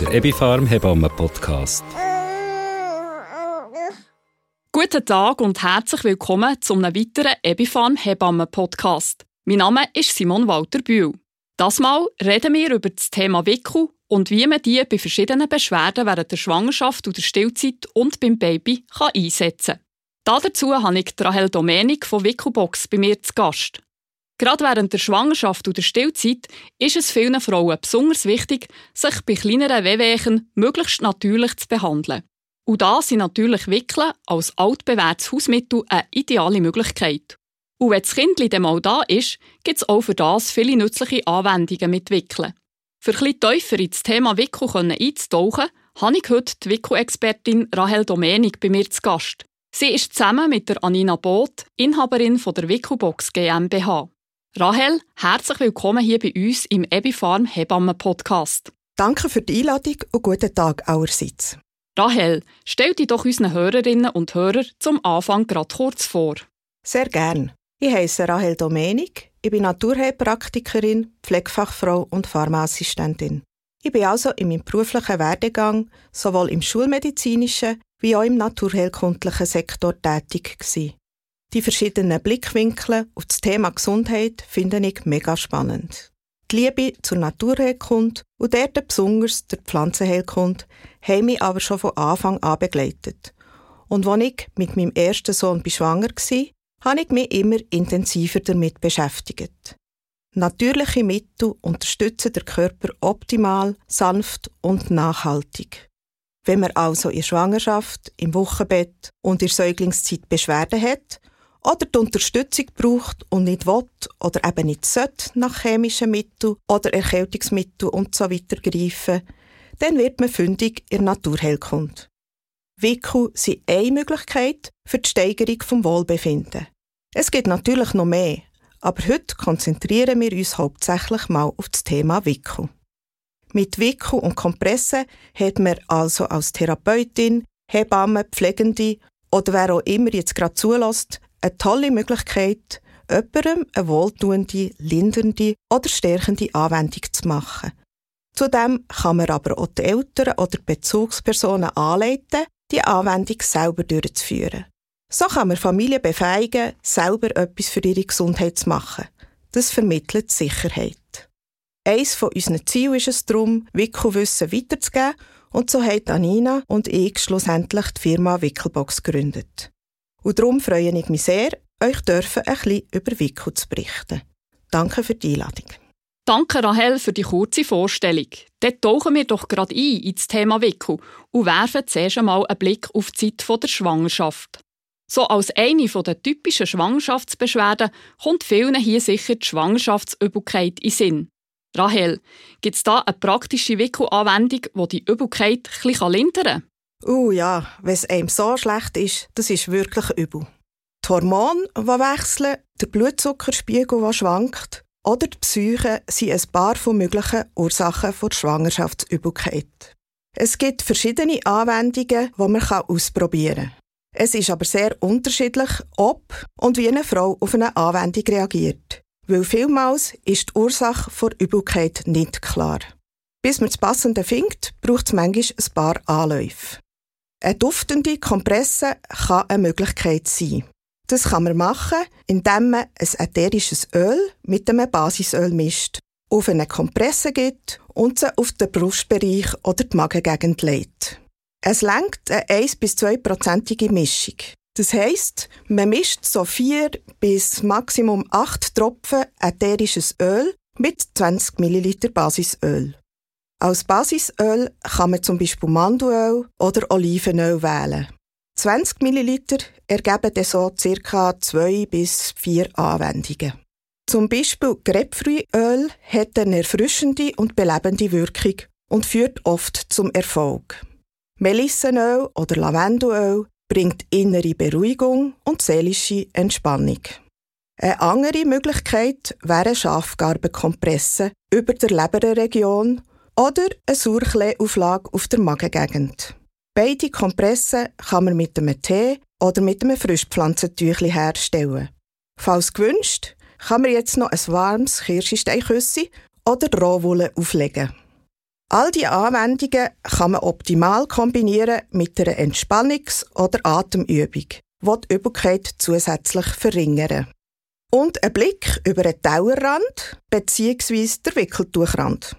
Der Ebifarm Hebammen Podcast. Guten Tag und herzlich willkommen zu einem weiteren Ebifarm Hebammen Podcast. Mein Name ist Simon Walter Bühl. Das Mal reden wir über das Thema Wickel und wie man die bei verschiedenen Beschwerden während der Schwangerschaft oder Stillzeit und beim Baby kann einsetzen kann. Dazu habe ich Rahel Domenik von Wickelbox bei mir zu Gast. Gerade während der Schwangerschaft oder Stillzeit ist es vielen Frauen besonders wichtig, sich bei kleineren Wehwehchen möglichst natürlich zu behandeln. Und da sind natürlich Wickeln als altbewährtes Hausmittel eine ideale Möglichkeit. Und wenn das Kind dann mal da ist, gibt es auch für das viele nützliche Anwendungen mit Wickeln. Für bisschen tiefer ins Thema Wickel einzutauchen, habe ich heute die Wickel-Expertin Rahel Domenik bei mir zu Gast. Sie ist zusammen mit der Anina Both Inhaberin von der Wickelbox GmbH. Rahel, herzlich willkommen hier bei uns im Ebifarm Hebammen Podcast. Danke für die Einladung und guten Tag allerseits. Rahel, stell dich doch unseren Hörerinnen und Hörern zum Anfang gerade kurz vor. Sehr gern. Ich heiße Rahel Domenik, ich bin Naturheilpraktikerin, Pflegefachfrau und Pharmaassistentin. Ich bin also in meinem beruflichen Werdegang sowohl im schulmedizinischen wie auch im naturheilkundlichen Sektor tätig gewesen. Die verschiedenen Blickwinkel auf das Thema Gesundheit finde ich mega spannend. Die Liebe zur Naturheilkunde und dort besonders der Pflanzenheilkunde haben mich aber schon von Anfang an begleitet. Und als ich mit meinem ersten Sohn schwanger war, habe ich mich immer intensiver damit beschäftigt. Natürliche Mittel unterstützen den Körper optimal, sanft und nachhaltig. Wenn man also in Schwangerschaft, im Wochenbett und in der Säuglingszeit Beschwerden hat, oder die Unterstützung braucht und nicht will oder eben nicht sollte nach chemischen Mitteln oder Erkältungsmitteln und so weiter greifen, dann wird man fündig in Naturheilkunde. Wickel sind eine Möglichkeit für die Steigerung vom Wohlbefinden. Es gibt natürlich noch mehr, aber heute konzentrieren wir uns hauptsächlich mal auf das Thema Wickel. Mit Wickel und Kompressen hat man also als Therapeutin, Hebamme, Pflegende oder wer auch immer jetzt gerade zulässt, eine tolle Möglichkeit, jemandem eine wohltuende, lindernde oder stärkende Anwendung zu machen. Zudem kann man aber auch die Eltern oder Bezugspersonen anleiten, die Anwendung selber durchzuführen. So kann man Familien befähigen, selber etwas für ihre Gesundheit zu machen. Das vermittelt Sicherheit. Eines von unseren Zielen ist es darum, Wickelwissen weiterzugeben und so hat Anina und ich schlussendlich die Firma Wickelbox gegründet. Und darum freue ich mich sehr, euch dürfen ein bisschen über Wickel zu berichten. Danke für die Einladung. Danke, Rahel, für die kurze Vorstellung. Dort tauchen wir doch gerade ein ins Thema Wickel und werfen zuerst einmal einen Blick auf die Zeit der Schwangerschaft. So als eine der typischen Schwangerschaftsbeschwerden kommt vielen hier sicher die Schwangerschaftsübelkeit in Sinn. Rahel, gibt es da eine praktische Wickelanwendung, die die Übelkeit ein bisschen lindern kann? Uh ja, wenn es einem so schlecht ist, das ist wirklich übel. Die Hormone, die wechseln, der Blutzuckerspiegel, der schwankt, oder die Psyche sind ein paar von möglichen Ursachen der Schwangerschaftsübelkeit. Es gibt verschiedene Anwendungen, die man ausprobieren kann. Es ist aber sehr unterschiedlich, ob und wie eine Frau auf eine Anwendung reagiert. Weil vielmals ist die Ursache der Übelkeit nicht klar. Bis man das Passende findet, braucht es manchmal ein paar Anläufe. Eine duftende Kompresse kann eine Möglichkeit sein. Das kann man machen, indem man ein ätherisches Öl mit einem Basisöl mischt, auf eine Kompresse gibt und sie auf den Brustbereich oder die Magengegend legt. Es lenkt eine 1 bis 2-prozentige Mischung. Das heisst, man mischt so 4 bis maximum 8 Tropfen ätherisches Öl mit 20 ml Basisöl. Als Basisöl kann man zum Beispiel Mandelöl oder Olivenöl wählen. 20 ml ergeben dann so ca. 2 bis 4 Anwendungen. Zum Beispiel Grapefruitöl hat eine erfrischende und belebende Wirkung und führt oft zum Erfolg. Melissenöl oder Lavendelöl bringt innere Beruhigung und seelische Entspannung. Eine andere Möglichkeit wäre Schafgarbenkompresse über der Leberregion oder eine Sauerkleeauflage auf der Magengegend. Beide Kompressen kann man mit einem Tee oder mit einem Frischpflanzentüchli herstellen. Falls gewünscht, kann man jetzt noch ein warmes Kirschsteinküssi oder Rohwolle auflegen. All diese Anwendungen kann man optimal kombinieren mit einer Entspannungs- oder Atemübung, die die Übelkeit zusätzlich verringern. Und ein Blick über den Dauerrand bzw. der Wickeltuchrand.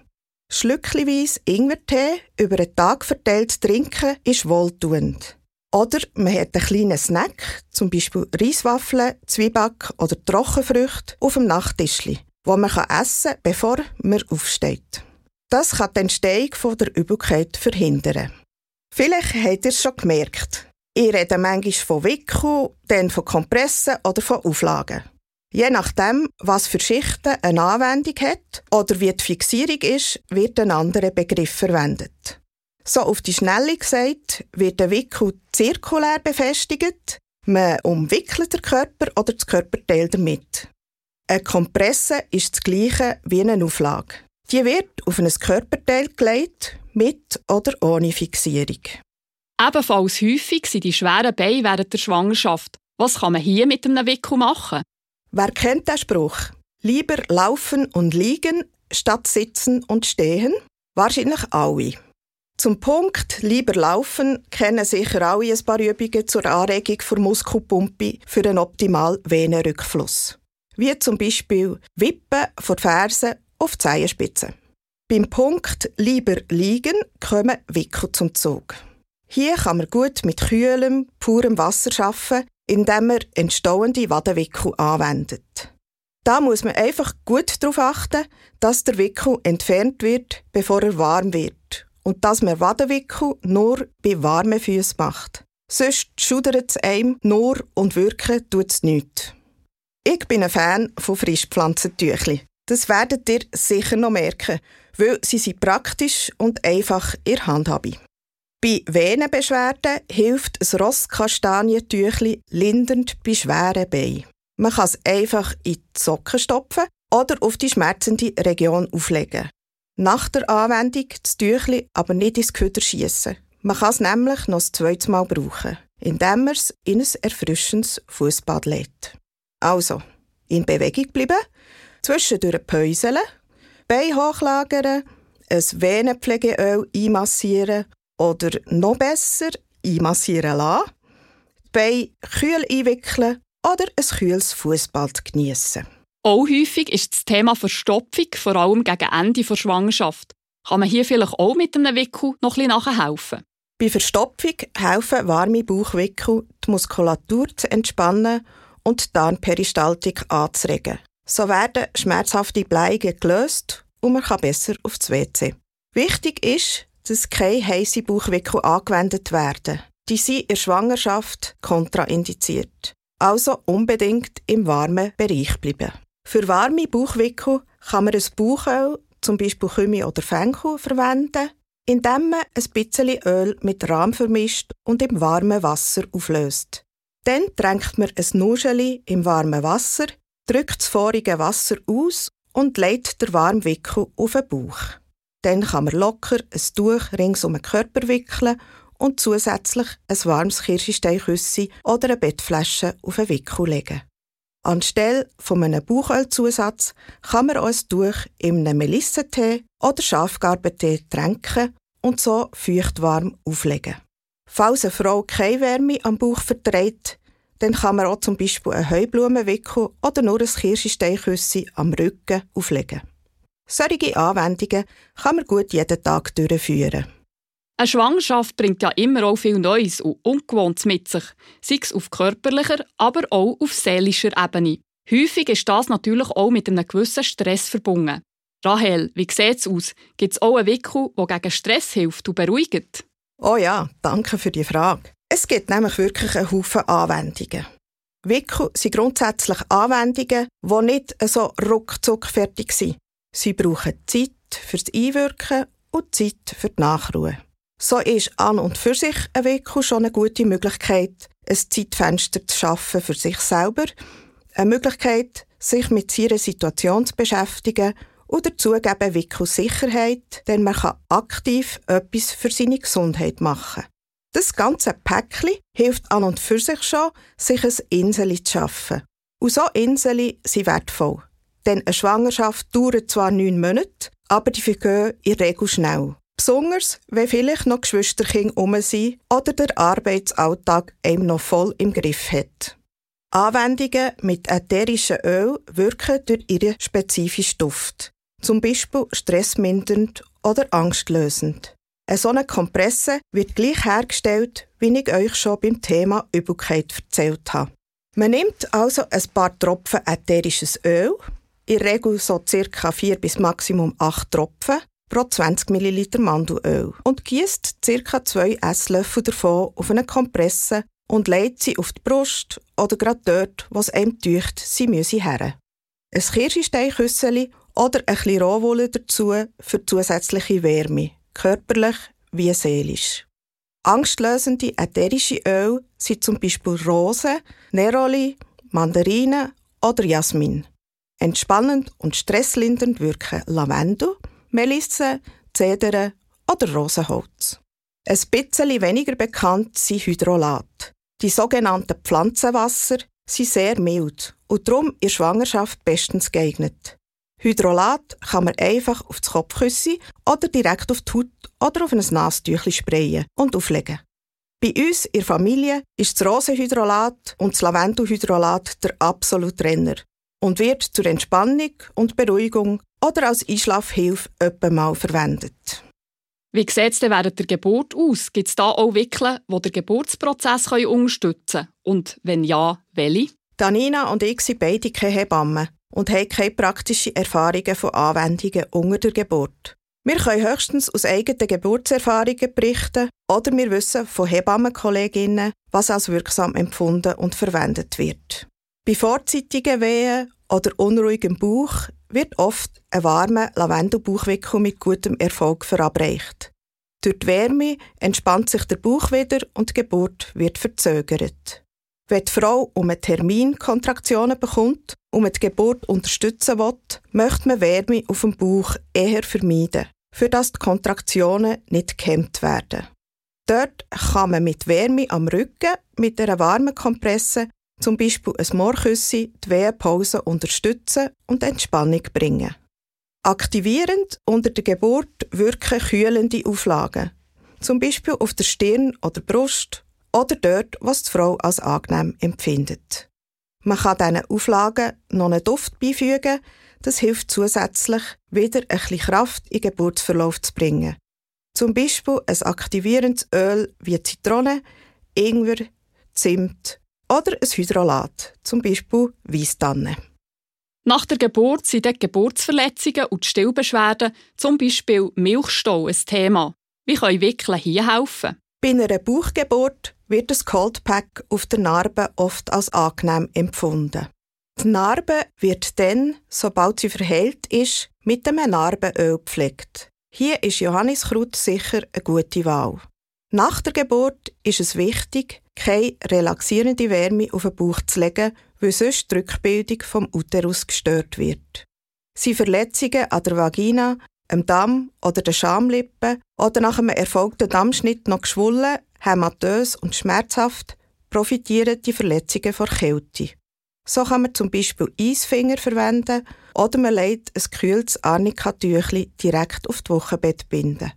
Schlückchenweise Ingwertee über den Tag verteilt trinken ist wohltuend. Oder man hat einen kleinen Snack, zum Beispiel Reiswaffeln, Zwieback oder Trockenfrüchte, auf dem Nachttischli, wo man essen kann, bevor man aufsteht. Das kann die Entstehung der Übelkeit verhindern. Vielleicht habt ihr es schon gemerkt. Ich rede manchmal von Wickel, dann von Kompressen oder von Auflagen. Je nachdem, was für Schichten eine Anwendung hat oder wie die Fixierung ist, wird ein anderer Begriff verwendet. So auf die Schnelle gesagt, wird der Wickel zirkulär befestigt, man umwickelt den Körper oder das Körperteil damit. Eine Kompresse ist das gleiche wie eine Auflage. Die wird auf ein Körperteil gelegt, mit oder ohne Fixierung. Ebenfalls häufig sind die schweren Beine während der Schwangerschaft. Was kann man hier mit einem Wickel machen? Wer kennt den Spruch? Lieber laufen und liegen, statt sitzen und stehen? Wahrscheinlich alle. Zum Punkt lieber laufen kennen sicher alle ein paar Übungen zur Anregung der Muskelpumpe für einen optimalen Venenrückfluss. Wie zum Beispiel Wippen von Fersen auf Zehenspitzen. Beim Punkt «Lieber liegen» kommen Wickel zum Zug. Hier kann man gut mit kühlem, purem Wasser arbeiten, indem man entstehende Wadenwickel anwendet. Da muss man einfach gut darauf achten, dass der Wickel entfernt wird, bevor er warm wird. Und dass man Wadenwickel nur bei warmen Füßen macht. Sonst schudert es einem nur und wirken tut es nichts. Ich bin ein Fan von Frischpflanzentüchli. Das werdet ihr sicher noch merken, weil sie sind praktisch und einfach in Handhabe. Bei Venenbeschwerden hilft ein Rosskastanientüchli lindernd bei schweren Beinen. Man kann es einfach in die Socken stopfen oder auf die schmerzende Region auflegen. Nach der Anwendung das Tüchli aber nicht ins Köder schiessen. Man kann es nämlich noch ein zweites Mal brauchen, indem man es in ein erfrischendes Fußbad lädt. Also, in Bewegung bleiben, zwischendurch päuseln, Bein hochlagern, ein Venenpflegeöl einmassieren oder noch besser einmassieren lassen, die Beine kühl einwickeln oder ein kühles Fußbad geniessen. Auch häufig ist das Thema Verstopfung, vor allem gegen Ende der Schwangerschaft. Kann man hier vielleicht auch mit einem Wickel noch ein bisschen nachhelfen? Bei Verstopfung helfen warme Bauchwickel, die Muskulatur zu entspannen und die Darmperistaltik anzuregen. So werden schmerzhafte Bleigen gelöst und man kann besser aufs WC. Wichtig ist, dass keine heiße Bauchwickel angewendet werden. Die sind in der Schwangerschaft kontraindiziert. Also unbedingt im warmen Bereich bleiben. Für warme Bauchwickel kann man ein Bauchöl, zum Beispiel Kümmel oder Fenchel, verwenden, indem man ein bisschen Öl mit Rahm vermischt und im warmen Wasser auflöst. Dann tränkt man ein Nuscheli im warmen Wasser, drückt das vorige Wasser aus und legt den warmen Wickel auf den Bauch. Dann kann man locker ein Tuch rings um den Körper wickeln und zusätzlich ein warmes Kirschsteinküssi oder eine Bettflasche auf den Wickel legen. Anstelle von einem Bauchölzusatz kann man auch ein Tuch in einem Melissentee oder Schafgarbentee tränken und so feuchtwarm auflegen. Falls eine Frau keine Wärme am Bauch verträgt, dann kann man auch zum Beispiel einen Heublumenwickel oder nur ein Kirschsteinküssi am Rücken auflegen. Solche Anwendungen kann man gut jeden Tag durchführen. Eine Schwangerschaft bringt ja immer auch viel Neues und Ungewohntes mit sich, sei es auf körperlicher, aber auch auf seelischer Ebene. Häufig ist das natürlich auch mit einem gewissen Stress verbunden. Rahel, wie sieht es aus? Gibt es auch einen Wickel, der gegen Stress hilft und beruhigt? Oh ja, danke für die Frage. Es gibt nämlich wirklich einen Haufen Anwendungen. Wickel sind grundsätzlich Anwendungen, die nicht so ruckzuck fertig sind. Sie brauchen Zeit fürs Einwirken und Zeit für die Nachruhe. So ist an und für sich ein Wickel schon eine gute Möglichkeit, ein Zeitfenster zu schaffen für sich selber, eine Möglichkeit, sich mit seiner Situation zu beschäftigen und dazu geben Wickel Sicherheit, denn man kann aktiv etwas für seine Gesundheit machen. Das ganze Päckchen hilft an und für sich schon, sich ein Inseli zu schaffen. Und so Inseli sind wertvoll. Denn eine Schwangerschaft dauert zwar neun Monate, aber die vergehen in der Regel schnell. Besonders, wenn vielleicht noch Geschwisterkinder um sind oder der Arbeitsalltag einem noch voll im Griff hat. Anwendungen mit ätherischem Öl wirken durch ihren spezifischen Duft. Zum Beispiel stressmindernd oder angstlösend. Eine solche Kompresse wird gleich hergestellt, wie ich euch schon beim Thema Übelkeit erzählt habe. Man nimmt also ein paar Tropfen ätherisches Öl, in der Regel so ca. 4 bis maximum 8 Tropfen pro 20 ml Mandelöl und gießt ca. 2 Esslöffel davon auf eine Kompresse und legt sie auf die Brust oder gerade dort, wo es einem täuscht, sie müsse her. Ein Kirschsteinküsseli oder ein bisschen Rohwolle dazu für zusätzliche Wärme, körperlich wie seelisch. Angstlösende ätherische Öle sind zum Beispiel Rosen, Neroli, Mandarinen oder Jasmin. Entspannend und stresslindernd wirken Lavendel, Melisse, Zedern oder Rosenholz. Ein bisschen weniger bekannt sind Hydrolat. Die sogenannten Pflanzenwasser sind sehr mild und darum in Schwangerschaft bestens geeignet. Hydrolat kann man einfach auf das Kopfkissen oder direkt auf die Haut oder auf ein Nastüchli sprayen und auflegen. Bei uns in der Familie ist das Rosenhydrolat und das Lavendelhydrolat der absolute Renner und wird zur Entspannung und Beruhigung oder als Einschlafhilfe mal verwendet. Wie sieht es denn während der Geburt aus? Gibt es da auch Wickeln, die den Geburtsprozess unterstützen können? Und wenn ja, welche? Danina und ich sind beide keine Hebammen und haben keine praktischen Erfahrungen von Anwendungen unter der Geburt. Wir können höchstens aus eigenen Geburtserfahrungen berichten oder wir wissen von Hebammenkolleginnen, was als wirksam empfunden und verwendet wird. Bei vorzeitigen Wehen oder unruhigem Bauch wird oft ein warmer Lavendelbauchwickel mit gutem Erfolg verabreicht. Durch die Wärme entspannt sich der Bauch wieder und die Geburt wird verzögert. Wenn die Frau um einen Termin Kontraktionen bekommt und die Geburt unterstützen will, möchte man Wärme auf dem Bauch eher vermeiden, für dass die Kontraktionen nicht gehemmt werden. Dort kann man mit Wärme am Rücken mit einer warmen Kompresse zum Beispiel ein Moorküssi, die Wehenpause unterstützen und Entspannung bringen. Aktivierend unter der Geburt wirken kühlende Auflagen, zum Beispiel auf der Stirn oder Brust oder dort, was die Frau als angenehm empfindet. Man kann diesen Auflagen noch einen Duft beifügen, das hilft zusätzlich, wieder ein bisschen Kraft in den Geburtsverlauf zu bringen. Zum Beispiel ein aktivierendes Öl wie Zitrone, Ingwer, Zimt oder ein Hydrolat, zum Beispiel Weisstanne. Nach der Geburt sind die Geburtsverletzungen und die Stillbeschwerden, zum Beispiel Milchstau, ein Thema. Wie können Wickeln hier helfen? Bei einer Bauchgeburt wird das Cold Pack auf der Narbe oft als angenehm empfunden. Die Narbe wird dann, sobald sie verheilt ist, mit einem Narbenöl gepflegt. Hier ist Johanniskraut sicher eine gute Wahl. Nach der Geburt ist es wichtig, keine relaxierende Wärme auf den Bauch zu legen, weil sonst die Rückbildung vom Uterus gestört wird. Sind Verletzungen an der Vagina, am Damm oder den Schamlippen oder nach einem erfolgten Dammschnitt noch geschwollen, hämatös und schmerzhaft, profitieren die Verletzungen vor Kälte. So kann man zum Beispiel Eisfinger verwenden oder man legt ein kühles Arnika-Tüchli direkt auf die Wochenbettbinde.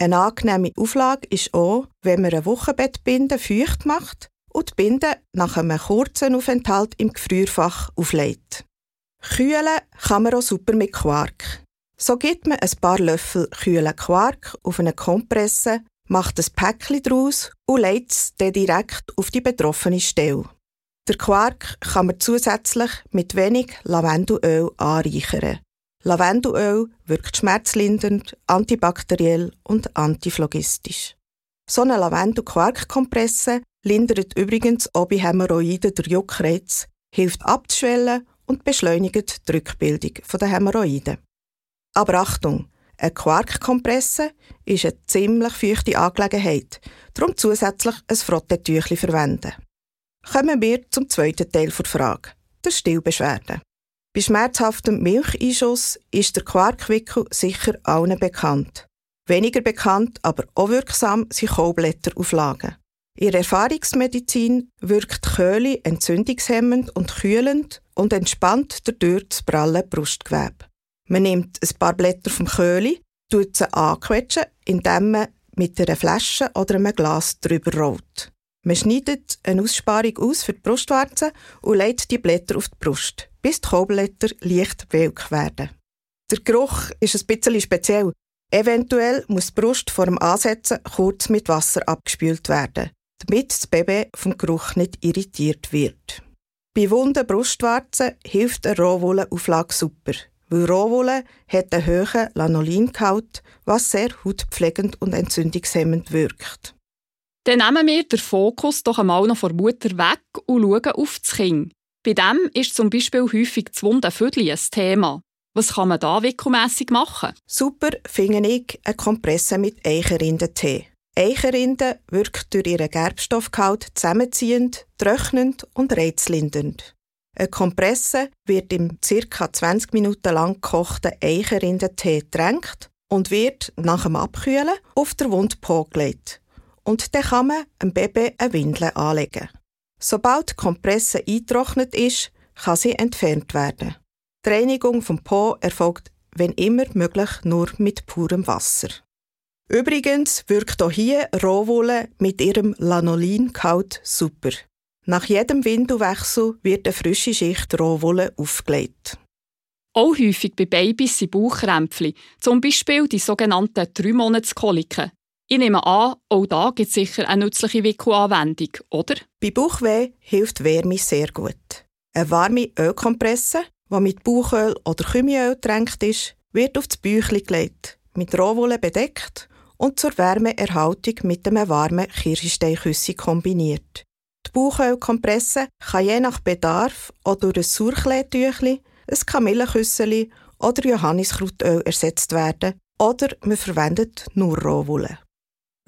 Eine angenehme Auflage ist auch, wenn man eine Wochenbettbinde feucht macht und die Binde nach einem kurzen Aufenthalt im Gefrierfach auflädt. Kühlen kann man auch super mit Quark. So gibt man ein paar Löffel kühlen Quark auf eine Kompresse, macht ein Päckchen daraus und legt es dann direkt auf die betroffene Stelle. Der Quark kann man zusätzlich mit wenig Lavendelöl anreichern. Lavendelöl wirkt schmerzlindernd, antibakteriell und antiphlogistisch. So eine Lavendel-Quark-Kompresse lindert übrigens auch bei Hämorrhoiden der Juckreiz, hilft abzuschwellen und beschleunigt die Rückbildung der Hämorrhoiden. Aber Achtung, eine Quarkkompresse ist eine ziemlich feuchte Angelegenheit, darum zusätzlich ein Frottetüchli verwenden. Kommen wir zum zweiten Teil der Frage, der Stillbeschwerden. Bei schmerzhaftem Milcheinschuss ist der Quarkwickel sicher allen bekannt. Weniger bekannt, aber auch wirksam sind Kohlblätterauflagen. In der Erfahrungsmedizin wirkt Köhle entzündungshemmend und kühlend und entspannt dadurch das pralle Brustgewebe. Man nimmt ein paar Blätter vom Köhli, tut sie anquetschen, indem man mit einer Flasche oder einem Glas drüber rollt. Man schneidet eine Aussparung aus für die Brustwarze und legt die Blätter auf die Brust, bis die Kohlblätter leicht welk werden. Der Geruch ist ein bisschen speziell. Eventuell muss die Brust vor dem Ansetzen kurz mit Wasser abgespült werden, damit das Baby vom Geruch nicht irritiert wird. Bei wunden Brustwarzen hilft eine Rohwollenauflage super, weil Rohwolle hat einen hohen Lanolingehalt, was sehr hautpflegend und entzündungshemmend wirkt. Dann nehmen wir den Fokus doch einmal noch von Mutter weg und schauen auf das Kind. Bei dem ist zum Beispiel häufig das wunde Vödel ein Thema. Was kann man da wickelmässig machen? Super finde ich eine Kompresse mit Eichenrindentee. Eichenrinde wirkt durch ihren Gerbstoffgehalt zusammenziehend, trocknend und reizlindernd. Eine Kompresse wird im ca. 20 Minuten lang gekochten Eichenrindentee getränkt und wird nach dem Abkühlen auf der Wunde gelegt. Und dann kann man einem Baby eine Windel anlegen. Sobald die Kompresse eingetrocknet ist, kann sie entfernt werden. Die Reinigung vom Po erfolgt, wenn immer möglich, nur mit purem Wasser. Übrigens wirkt auch hier Rohwolle mit ihrem Lanolin-Gehalt super. Nach jedem Windelwechsel wird eine frische Schicht Rohwolle aufgelegt. Auch häufig bei Babys sind Bauchkrämpfe, zum Beispiel die sogenannten 3-Monats-Koliken. Ich nehme an, auch da gibt es sicher eine nützliche Wickelanwendung, oder? Bei Bauchweh hilft Wärme sehr gut. Eine warme Ölkompresse, die mit Bauchöl oder Kümiöl getränkt ist, wird auf das Bäuchchen gelegt, mit Rohwolle bedeckt und zur Wärmeerhaltung mit einem warmen Kirschsteinküssi kombiniert. Die Bauchölkompresse kann je nach Bedarf auch durch ein Sauerkleetüchli, ein Kamillenküsseli oder Johanniskrautöl ersetzt werden oder man verwendet nur Rohwolle.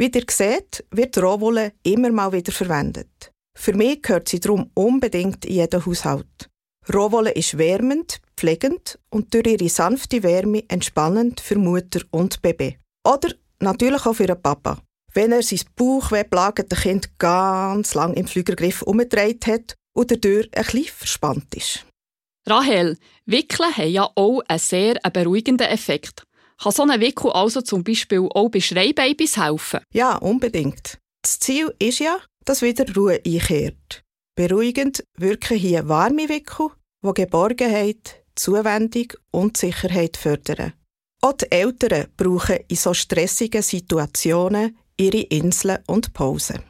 Wie ihr seht, wird Rohwolle immer mal wieder verwendet. Für mich gehört sie darum unbedingt in jeden Haushalt. Rohwolle ist wärmend, pflegend und durch ihre sanfte Wärme entspannend für Mutter und Baby. Oder natürlich auch für den Papa. Wenn er sein bauchwehplagende Kind ganz lang im Flügergriff umgedreht hat und dadurch ein bisschen verspannt ist. Rahel, Wickeln haben ja auch einen sehr beruhigenden Effekt. Kann so ein Wickel also zum Beispiel auch bei Schreibabys helfen? Ja, unbedingt. Das Ziel ist ja, dass wieder Ruhe einkehrt. Beruhigend wirken hier warme Wickel, die Geborgenheit, Zuwendung und Sicherheit fördern. Auch die Eltern brauchen in so stressigen Situationen ihre Inseln und Pausen.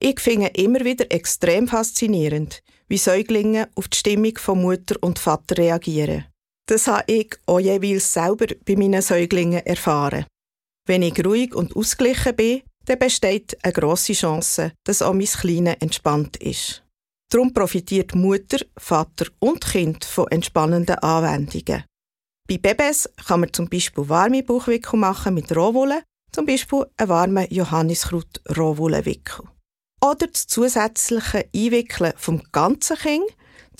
Ich finde immer wieder extrem faszinierend, wie Säuglinge auf die Stimmung von Mutter und Vater reagieren. Das habe ich auch jeweils selber bei meinen Säuglingen erfahren. Wenn ich ruhig und ausgeglichen bin, dann besteht eine grosse Chance, dass auch mein Kleine entspannt ist. Darum profitiert Mutter, Vater und Kind von entspannenden Anwendungen. Bei Babys kann man zum Beispiel warme Bauchwickel machen mit Rohwolle, zum Beispiel einen warmen Johanniskraut-Rohwollenwickel. Oder das zusätzliche Einwickeln vom ganzen Kind,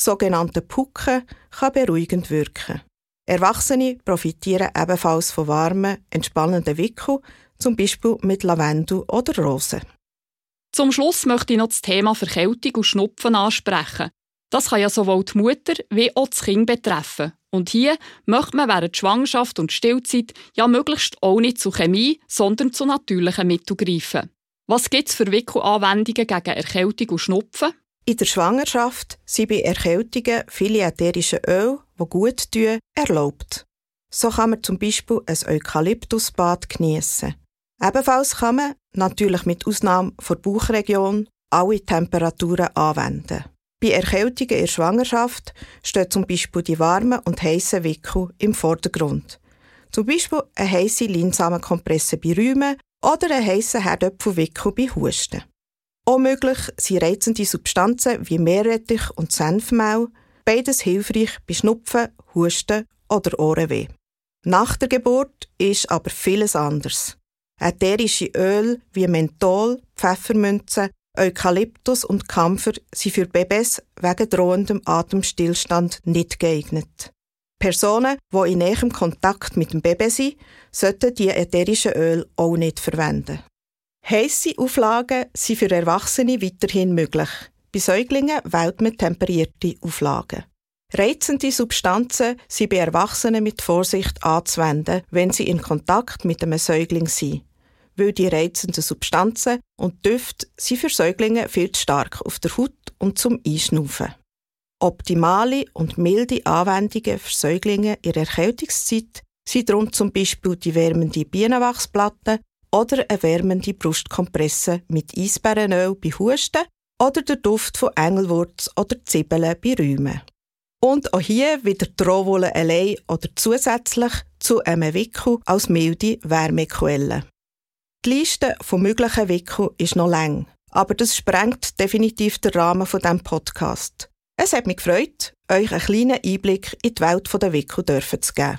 das sogenannte Pucken, kann beruhigend wirken. Erwachsene profitieren ebenfalls von warmen, entspannenden Wickeln, zum Beispiel mit Lavendel oder Rosen. Zum Schluss möchte ich noch das Thema Verkältung und Schnupfen ansprechen. Das kann ja sowohl die Mutter wie auch das Kind betreffen. Und hier möchte man während Schwangerschaft und Stillzeit ja möglichst auch nicht zu Chemie, sondern zu natürlichen Mitteln greifen. Was gibt es für Wickelanwendungen gegen Erkältung und Schnupfen? In der Schwangerschaft sind bei Erkältungen viele ätherische Öle, die gut tun, erlaubt. So kann man zum Beispiel ein Eukalyptusbad genießen. Ebenfalls kann man, natürlich mit Ausnahme der Bauchregion, alle Temperaturen anwenden. Bei Erkältungen in der Schwangerschaft stehen zum Beispiel die warmen und heißen Wickel im Vordergrund. Zum Beispiel eine heisse Linsamenkompresse bei Rheumen oder ein heißer Herdöpfelwickel bei Husten. Auch möglich sind reizende Substanzen wie Meerrettich und Senfmehl, beides hilfreich bei Schnupfen, Husten oder Ohrenweh. Nach der Geburt ist aber vieles anders. Ätherische Öl wie Menthol, Pfeffermünze, Eukalyptus und Kampfer sind für Babys wegen drohendem Atemstillstand nicht geeignet. Personen, die in näherem Kontakt mit dem Baby sind, sollten die ätherischen Öl auch nicht verwenden. Heisse Auflagen sind für Erwachsene weiterhin möglich. Bei Säuglingen wählt man temperierte Auflagen. Reizende Substanzen sind bei Erwachsenen mit Vorsicht anzuwenden, wenn sie in Kontakt mit einem Säugling sind. Weil die reizenden Substanzen und Düfte sind für Säuglinge viel zu stark auf der Haut und zum Einschnaufen. Optimale und milde Anwendungen für Säuglinge in der Erkältungszeit sind darum zum Beispiel die wärmende Bienenwachsplatte oder eine wärmende Brustkompresse mit Eisbärenöl bei Husten oder der Duft von Engelwurz oder Zwiebeln bei Rheumen. Und auch hier wieder die Rohwolle allein oder zusätzlich zu einem Wickel als milde Wärmequelle. Die Liste von möglichen Wickeln ist noch lang, aber das sprengt definitiv den Rahmen von diesem Podcast. Es hat mich gefreut, euch einen kleinen Einblick in die Welt der Wickel zu geben.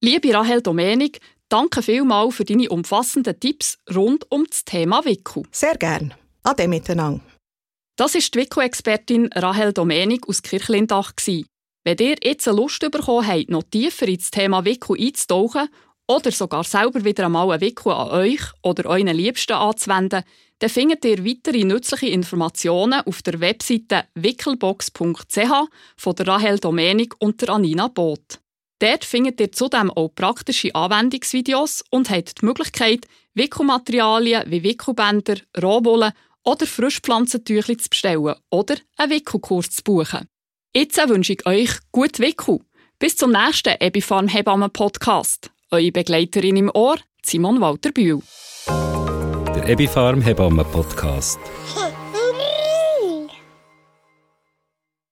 Liebe Rahel Domenik, danke vielmals für deine umfassenden Tipps rund um das Thema Wickel. Sehr gern. Ade miteinander. Das ist die Wickel-Expertin Rahel Domenik aus Kirchlindach. Wenn ihr jetzt eine Lust bekommen habt, noch tiefer ins Thema Wickel einzutauchen oder sogar selber wieder einmal einen Wickel an euch oder euren Liebsten anzuwenden, dann findet ihr weitere nützliche Informationen auf der Webseite wickelbox.ch von der Rahel Domenik und der Anina Boot. Dort findet ihr zudem auch praktische Anwendungsvideos und habt die Möglichkeit, Wickelmaterialien wie Wickelbänder, Rohwolle oder Frischpflanzentücher zu bestellen oder einen Wickelkurs zu buchen. Jetzt wünsche ich euch gut Wickel. Bis zum nächsten Ebifarm Hebammen Podcast. Eure Begleiterin im Ohr, Simon Walter Bühl. Der Ebifarm Hebammen Podcast.